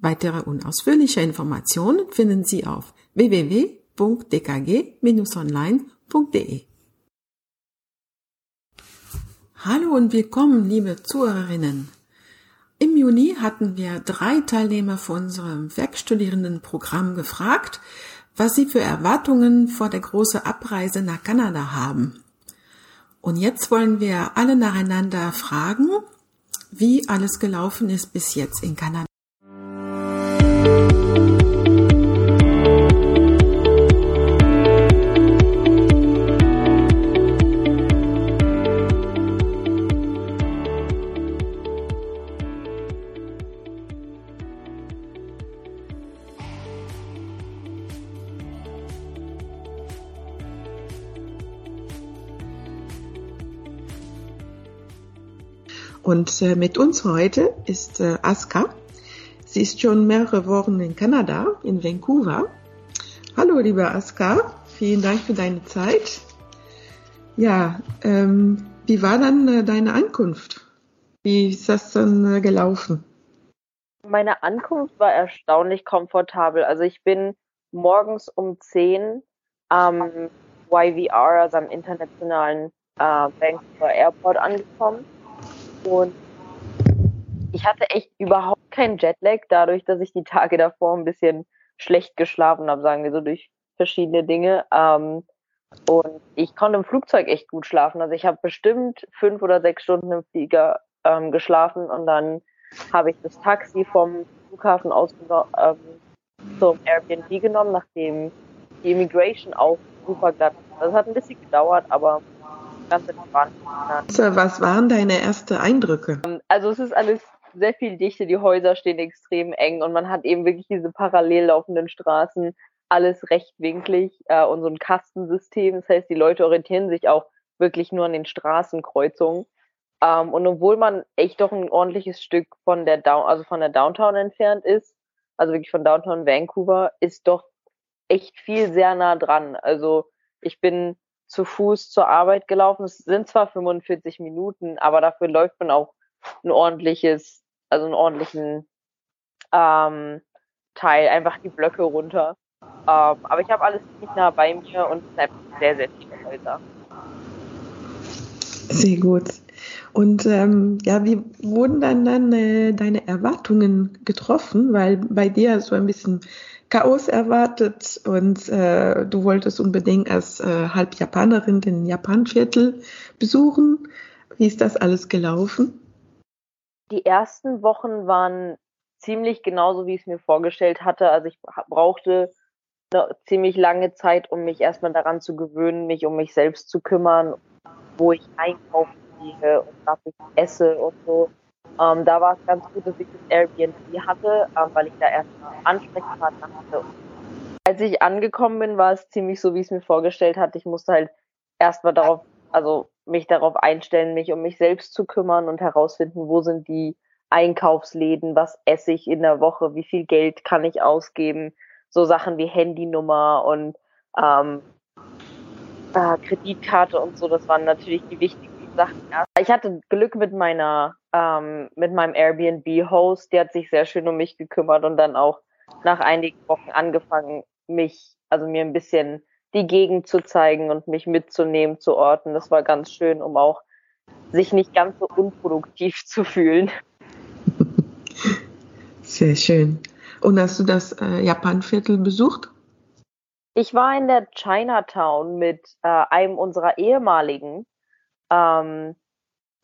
Weitere und ausführliche Informationen finden Sie auf www.dkg-online.de. Hallo und willkommen, liebe Zuhörerinnen. Im Juni hatten wir drei Teilnehmer von unserem Werkstudierendenprogramm gefragt, was sie für Erwartungen vor der großen Abreise nach Kanada haben. Und jetzt wollen wir alle nacheinander fragen, wie alles gelaufen ist bis jetzt in Kanada. Und äh, mit uns heute ist äh, Aska. Sie ist schon mehrere Wochen in Kanada, in Vancouver. Hallo, liebe Aska. Vielen Dank für deine Zeit. Ja, ähm, wie war dann äh, deine Ankunft? Wie ist das dann äh, gelaufen? Meine Ankunft war erstaunlich komfortabel. Also ich bin morgens um 10 am YVR, also am internationalen äh, Vancouver Airport angekommen und ich hatte echt überhaupt keinen Jetlag, dadurch, dass ich die Tage davor ein bisschen schlecht geschlafen habe, sagen wir so, durch verschiedene Dinge. Ähm, und ich konnte im Flugzeug echt gut schlafen. Also ich habe bestimmt fünf oder sechs Stunden im Flieger ähm, geschlafen und dann habe ich das Taxi vom Flughafen aus ähm, zum Airbnb genommen, nachdem die Immigration auch super glatt. Das hat ein bisschen gedauert, aber ganz entspannt. Was waren deine ersten Eindrücke? Also es ist alles sehr viel Dichte, die Häuser stehen extrem eng und man hat eben wirklich diese parallel laufenden Straßen, alles rechtwinklig äh, und so ein Kastensystem. Das heißt, die Leute orientieren sich auch wirklich nur an den Straßenkreuzungen. Ähm, und obwohl man echt doch ein ordentliches Stück von der Down also von der Downtown entfernt ist, also wirklich von Downtown Vancouver, ist doch echt viel sehr nah dran. Also ich bin zu Fuß zur Arbeit gelaufen. Es sind zwar 45 Minuten, aber dafür läuft man auch ein ordentliches, also einen ordentlichen ähm, Teil, einfach die Blöcke runter. Ähm, aber ich habe alles nicht nah bei mir und es ist einfach sehr, sehr viele Häuser. Sehr gut. Und ähm, ja, wie wurden dann, dann äh, deine Erwartungen getroffen? Weil bei dir so ein bisschen Chaos erwartet und äh, du wolltest unbedingt als äh, Halbjapanerin den Japanviertel besuchen. Wie ist das alles gelaufen? Die ersten Wochen waren ziemlich genauso, wie ich es mir vorgestellt hatte. Also ich brauchte eine ziemlich lange Zeit, um mich erstmal daran zu gewöhnen, mich um mich selbst zu kümmern, wo ich einkaufen gehe und was ich esse und so. Ähm, da war es ganz gut, dass ich das Airbnb hatte, ähm, weil ich da erstmal Ansprechpartner hatte. Als ich angekommen bin, war es ziemlich so, wie ich es mir vorgestellt hatte. Ich musste halt erstmal darauf, also mich darauf einstellen, mich um mich selbst zu kümmern und herausfinden, wo sind die Einkaufsläden, was esse ich in der Woche, wie viel Geld kann ich ausgeben, so Sachen wie Handynummer und ähm, äh, Kreditkarte und so, das waren natürlich die wichtigsten Sachen. Ich hatte Glück mit meiner ähm, mit meinem Airbnb-Host, der hat sich sehr schön um mich gekümmert und dann auch nach einigen Wochen angefangen, mich, also mir ein bisschen die Gegend zu zeigen und mich mitzunehmen zu Orten. Das war ganz schön, um auch sich nicht ganz so unproduktiv zu fühlen. Sehr schön. Und hast du das äh, Japanviertel besucht? Ich war in der Chinatown mit äh, einem unserer ehemaligen ähm,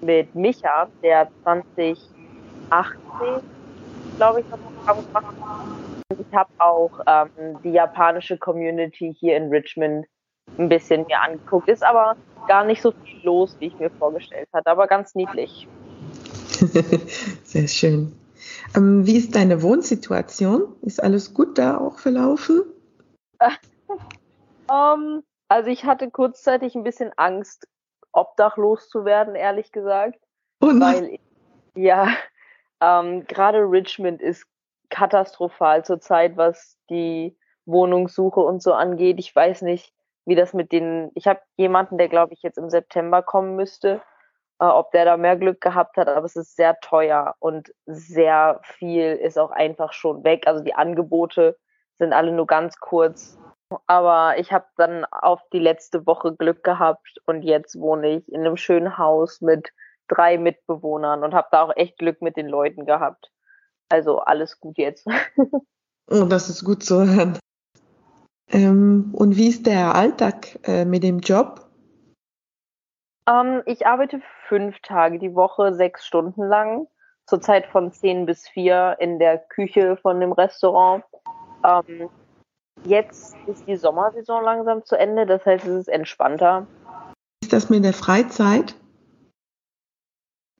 mit Micha, der 2018, glaube ich, noch gemacht Ich habe auch ähm, die japanische Community hier in Richmond ein bisschen mir angeguckt. Ist aber gar nicht so viel los, wie ich mir vorgestellt hatte, aber ganz niedlich. Sehr schön. Ähm, wie ist deine Wohnsituation? Ist alles gut da auch verlaufen? um, also ich hatte kurzzeitig ein bisschen Angst, obdachlos zu werden, ehrlich gesagt. Oh weil ja, ähm, gerade Richmond ist katastrophal zurzeit, was die Wohnungssuche und so angeht. Ich weiß nicht, wie das mit den. Ich habe jemanden, der glaube ich jetzt im September kommen müsste, äh, ob der da mehr Glück gehabt hat, aber es ist sehr teuer und sehr viel ist auch einfach schon weg. Also die Angebote sind alle nur ganz kurz. Aber ich habe dann auf die letzte Woche Glück gehabt und jetzt wohne ich in einem schönen Haus mit drei Mitbewohnern und habe da auch echt Glück mit den Leuten gehabt. Also alles gut jetzt. oh, das ist gut zu hören. Ähm, und wie ist der Alltag äh, mit dem Job? Ähm, ich arbeite fünf Tage die Woche, sechs Stunden lang. Zurzeit von zehn bis vier in der Küche von dem Restaurant. Ähm, jetzt ist die Sommersaison langsam zu Ende, das heißt, es ist entspannter. Wie ist das mit der Freizeit?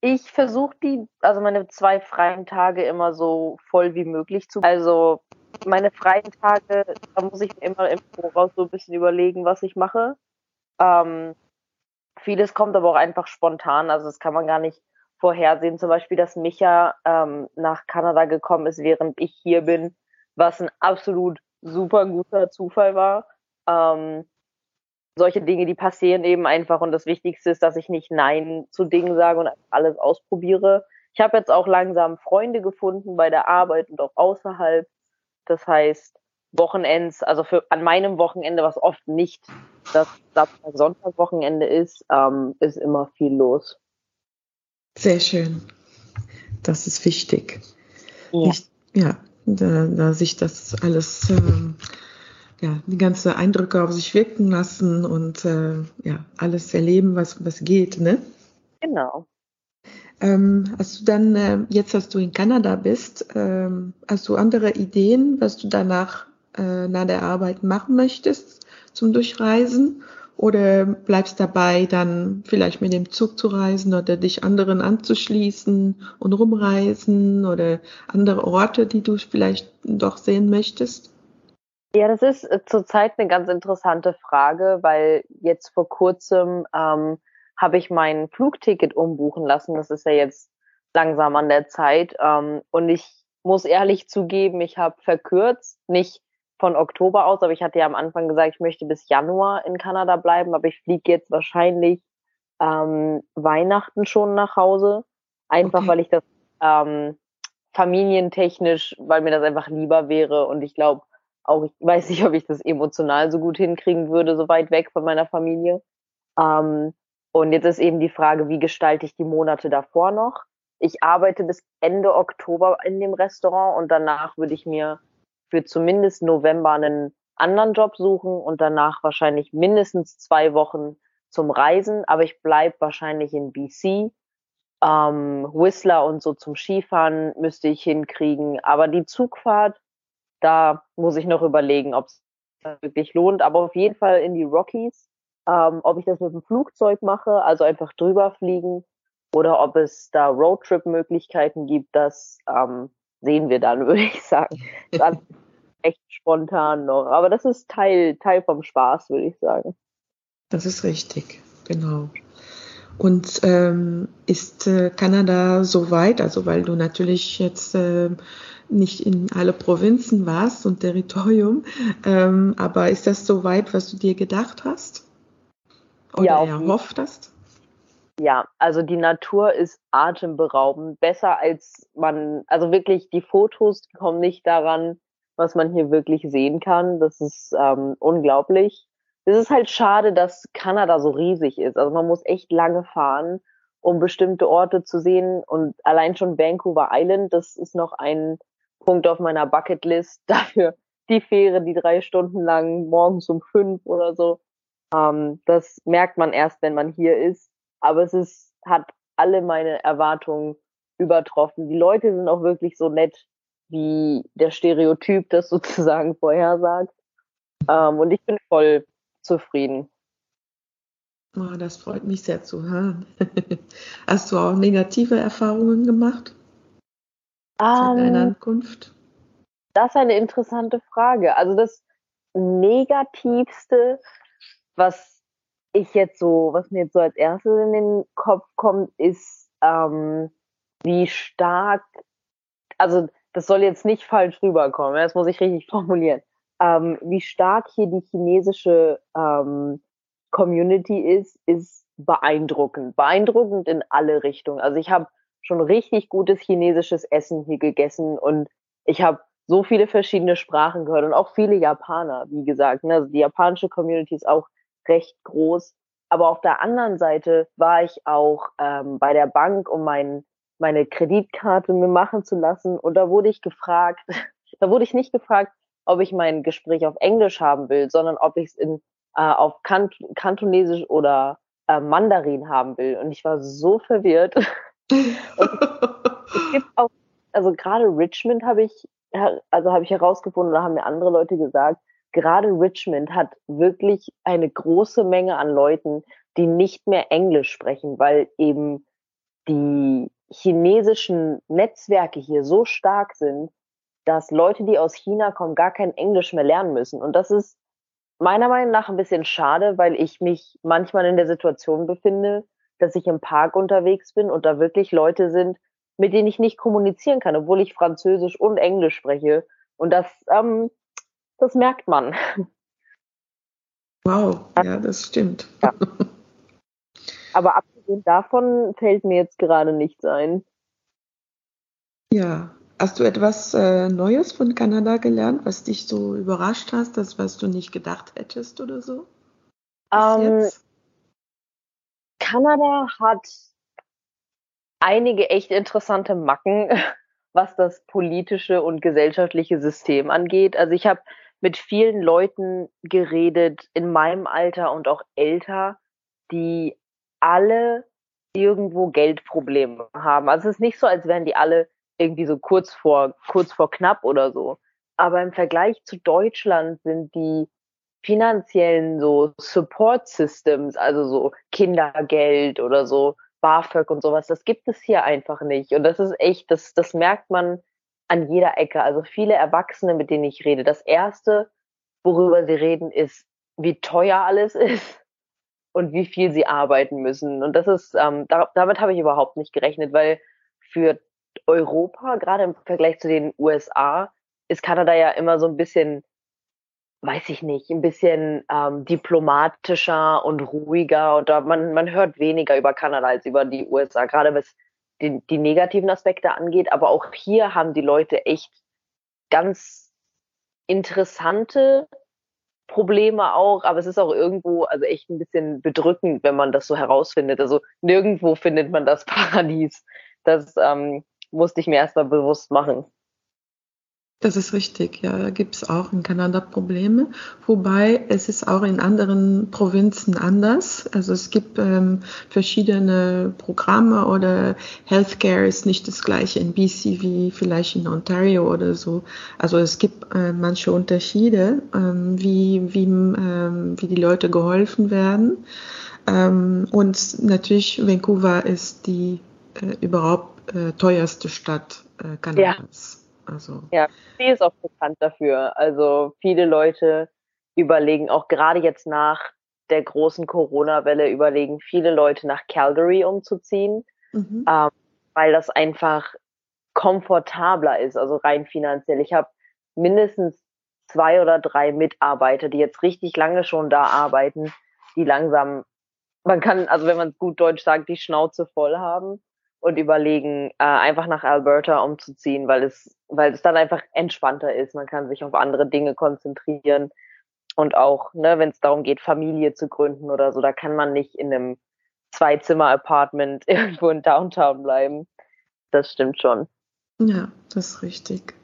Ich versuche die, also meine zwei freien Tage immer so voll wie möglich zu. Also meine freien Tage, da muss ich immer im Voraus so ein bisschen überlegen, was ich mache. Ähm, vieles kommt aber auch einfach spontan, also das kann man gar nicht vorhersehen. Zum Beispiel, dass Micha ähm, nach Kanada gekommen ist, während ich hier bin, was ein absolut super guter Zufall war. Ähm, solche Dinge, die passieren eben einfach und das Wichtigste ist, dass ich nicht Nein zu Dingen sage und alles ausprobiere. Ich habe jetzt auch langsam Freunde gefunden bei der Arbeit und auch außerhalb. Das heißt, Wochenends, also für an meinem Wochenende, was oft nicht das Samstag Sonntag Wochenende ist, ähm, ist immer viel los. Sehr schön. Das ist wichtig. Ja, ich, ja da, da sich das alles ähm, ja, die ganze Eindrücke auf sich wirken lassen und äh, ja, alles erleben, was, was geht, ne? Genau. Ähm, hast du dann, äh, jetzt, dass du in Kanada bist, ähm, hast du andere Ideen, was du danach äh, nach der Arbeit machen möchtest zum Durchreisen? Oder bleibst dabei, dann vielleicht mit dem Zug zu reisen oder dich anderen anzuschließen und rumreisen oder andere Orte, die du vielleicht doch sehen möchtest? Ja, das ist äh, zurzeit eine ganz interessante Frage, weil jetzt vor kurzem ähm, habe ich mein Flugticket umbuchen lassen. Das ist ja jetzt langsam an der Zeit. Ähm, und ich muss ehrlich zugeben, ich habe verkürzt, nicht von Oktober aus, aber ich hatte ja am Anfang gesagt, ich möchte bis Januar in Kanada bleiben, aber ich fliege jetzt wahrscheinlich ähm, Weihnachten schon nach Hause. Einfach okay. weil ich das ähm, familientechnisch, weil mir das einfach lieber wäre und ich glaube, auch ich weiß nicht, ob ich das emotional so gut hinkriegen würde, so weit weg von meiner Familie. Ähm, und jetzt ist eben die Frage, wie gestalte ich die Monate davor noch? Ich arbeite bis Ende Oktober in dem Restaurant und danach würde ich mir für zumindest November einen anderen Job suchen und danach wahrscheinlich mindestens zwei Wochen zum Reisen, aber ich bleib wahrscheinlich in BC. Ähm, Whistler und so zum Skifahren müsste ich hinkriegen, aber die Zugfahrt da muss ich noch überlegen, ob es wirklich lohnt. Aber auf jeden Fall in die Rockies. Ähm, ob ich das mit dem Flugzeug mache, also einfach drüber fliegen, oder ob es da Roadtrip-Möglichkeiten gibt, das ähm, sehen wir dann, würde ich sagen. Dann echt spontan noch. Aber das ist Teil, Teil vom Spaß, würde ich sagen. Das ist richtig, genau. Und ähm, ist äh, Kanada so weit, also weil du natürlich jetzt äh, nicht in alle Provinzen warst und Territorium. Ähm, aber ist das so weit, was du dir gedacht hast? Oder ja, erhofft hast? Ja, also die Natur ist atemberaubend. Besser als man, also wirklich, die Fotos kommen nicht daran, was man hier wirklich sehen kann. Das ist ähm, unglaublich. Es ist halt schade, dass Kanada so riesig ist. Also man muss echt lange fahren, um bestimmte Orte zu sehen. Und allein schon Vancouver Island, das ist noch ein Punkt auf meiner Bucketlist. Dafür die Fähre, die drei Stunden lang morgens um fünf oder so. Ähm, das merkt man erst, wenn man hier ist. Aber es ist, hat alle meine Erwartungen übertroffen. Die Leute sind auch wirklich so nett, wie der Stereotyp das sozusagen vorhersagt. Ähm, und ich bin voll zufrieden. Oh, das freut mich sehr zu hören. Hast du auch negative Erfahrungen gemacht? seit deiner Ankunft? Das ist eine interessante Frage. Also das Negativste, was ich jetzt so, was mir jetzt so als erstes in den Kopf kommt, ist, ähm, wie stark, also das soll jetzt nicht falsch rüberkommen, das muss ich richtig formulieren, ähm, wie stark hier die chinesische ähm, Community ist, ist beeindruckend. Beeindruckend in alle Richtungen. Also ich habe schon richtig gutes chinesisches Essen hier gegessen und ich habe so viele verschiedene Sprachen gehört und auch viele Japaner, wie gesagt. Ne? Also die japanische Community ist auch recht groß. Aber auf der anderen Seite war ich auch ähm, bei der Bank, um mein, meine Kreditkarte mir machen zu lassen. Und da wurde ich gefragt, da wurde ich nicht gefragt, ob ich mein Gespräch auf Englisch haben will, sondern ob ich es in äh, auf Kant Kantonesisch oder äh, Mandarin haben will. Und ich war so verwirrt. es gibt auch, also gerade Richmond habe ich, also habe ich herausgefunden oder haben mir andere Leute gesagt, gerade Richmond hat wirklich eine große Menge an Leuten, die nicht mehr Englisch sprechen, weil eben die chinesischen Netzwerke hier so stark sind, dass Leute, die aus China kommen, gar kein Englisch mehr lernen müssen. Und das ist meiner Meinung nach ein bisschen schade, weil ich mich manchmal in der Situation befinde, dass ich im Park unterwegs bin und da wirklich Leute sind, mit denen ich nicht kommunizieren kann, obwohl ich Französisch und Englisch spreche. Und das, ähm, das merkt man. Wow, ja, das stimmt. Ja. Aber abgesehen davon fällt mir jetzt gerade nichts ein. Ja, Hast du etwas äh, Neues von Kanada gelernt, was dich so überrascht hast, das was du nicht gedacht hättest oder so? Ähm, Kanada hat einige echt interessante Macken, was das politische und gesellschaftliche System angeht. Also ich habe mit vielen Leuten geredet in meinem Alter und auch älter, die alle irgendwo Geldprobleme haben. Also es ist nicht so, als wären die alle irgendwie so kurz vor, kurz vor knapp oder so. Aber im Vergleich zu Deutschland sind die finanziellen so Support Systems, also so Kindergeld oder so BAföG und sowas, das gibt es hier einfach nicht. Und das ist echt, das, das merkt man an jeder Ecke. Also viele Erwachsene, mit denen ich rede, das erste, worüber sie reden, ist, wie teuer alles ist und wie viel sie arbeiten müssen. Und das ist, ähm, da, damit habe ich überhaupt nicht gerechnet, weil für Europa, gerade im Vergleich zu den USA, ist Kanada ja immer so ein bisschen, weiß ich nicht, ein bisschen ähm, diplomatischer und ruhiger und da man, man hört weniger über Kanada als über die USA, gerade was die, die negativen Aspekte angeht. Aber auch hier haben die Leute echt ganz interessante Probleme auch, aber es ist auch irgendwo, also echt ein bisschen bedrückend, wenn man das so herausfindet. Also nirgendwo findet man das Paradies. Das ähm, musste ich mir erstmal bewusst machen. Das ist richtig, ja. Da gibt es auch in Kanada Probleme, wobei es ist auch in anderen Provinzen anders. Also es gibt ähm, verschiedene Programme oder Healthcare ist nicht das gleiche in BC wie vielleicht in Ontario oder so. Also es gibt äh, manche Unterschiede, ähm, wie, wie, ähm, wie die Leute geholfen werden. Ähm, und natürlich Vancouver ist die äh, überhaupt äh, teuerste Stadt äh, Kanadas. Ja. Also. ja, sie ist auch bekannt dafür. Also viele Leute überlegen, auch gerade jetzt nach der großen Corona-Welle, überlegen viele Leute nach Calgary umzuziehen, mhm. ähm, weil das einfach komfortabler ist, also rein finanziell. Ich habe mindestens zwei oder drei Mitarbeiter, die jetzt richtig lange schon da arbeiten, die langsam, man kann, also wenn man es gut Deutsch sagt, die Schnauze voll haben und überlegen, äh, einfach nach Alberta umzuziehen, weil es, weil es dann einfach entspannter ist. Man kann sich auf andere Dinge konzentrieren und auch, ne, wenn es darum geht, Familie zu gründen oder so, da kann man nicht in einem Zwei-Zimmer-Apartment irgendwo in Downtown bleiben. Das stimmt schon. Ja, das ist richtig.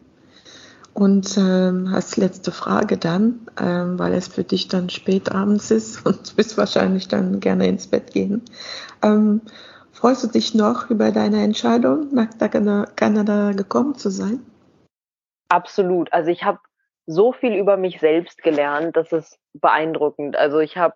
Und ähm, als letzte Frage dann, ähm, weil es für dich dann spät abends ist und du wirst wahrscheinlich dann gerne ins Bett gehen. Ähm, Freust du dich noch über deine Entscheidung, nach Kanada gekommen zu sein? Absolut. Also ich habe so viel über mich selbst gelernt, das ist beeindruckend. Also ich habe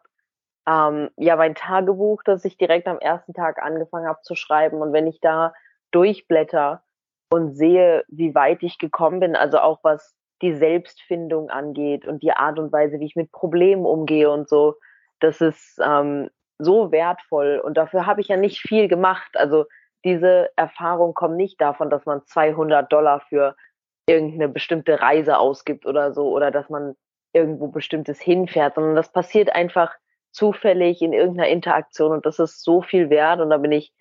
ähm, ja mein Tagebuch, das ich direkt am ersten Tag angefangen habe zu schreiben. Und wenn ich da durchblätter, und sehe, wie weit ich gekommen bin, also auch was die Selbstfindung angeht und die Art und Weise, wie ich mit Problemen umgehe und so, das ist ähm, so wertvoll und dafür habe ich ja nicht viel gemacht. Also diese Erfahrung kommt nicht davon, dass man 200 Dollar für irgendeine bestimmte Reise ausgibt oder so oder dass man irgendwo bestimmtes hinfährt, sondern das passiert einfach zufällig in irgendeiner Interaktion und das ist so viel wert und da bin ich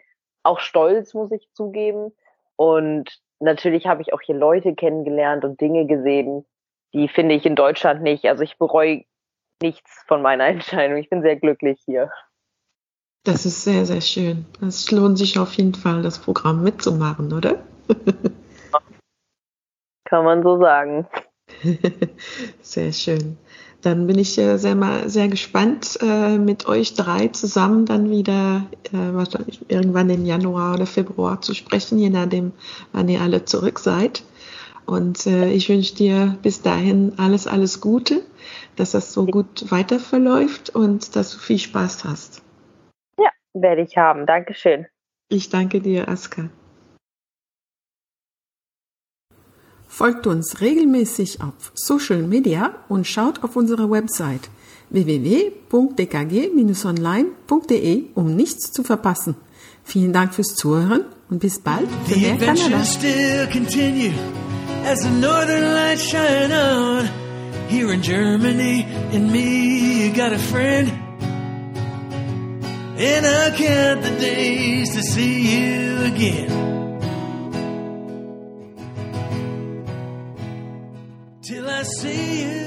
auch stolz, muss ich zugeben. Und natürlich habe ich auch hier Leute kennengelernt und Dinge gesehen, die finde ich in Deutschland nicht. Also ich bereue nichts von meiner Entscheidung. Ich bin sehr glücklich hier. Das ist sehr, sehr schön. Es lohnt sich auf jeden Fall, das Programm mitzumachen, oder? Kann man so sagen. sehr schön. Dann bin ich sehr, sehr gespannt, äh, mit euch drei zusammen dann wieder äh, wahrscheinlich irgendwann im Januar oder Februar zu sprechen, je nachdem, wann ihr alle zurück seid. Und äh, ich wünsche dir bis dahin alles, alles Gute, dass das so gut weiter verläuft und dass du viel Spaß hast. Werde ich haben. Dankeschön. Ich danke dir, Aska. Folgt uns regelmäßig auf Social Media und schaut auf unsere Website www.dkg-online.de, um nichts zu verpassen. Vielen Dank fürs Zuhören und bis bald für mehr Kanada. And I count the days to see you again. Till I see you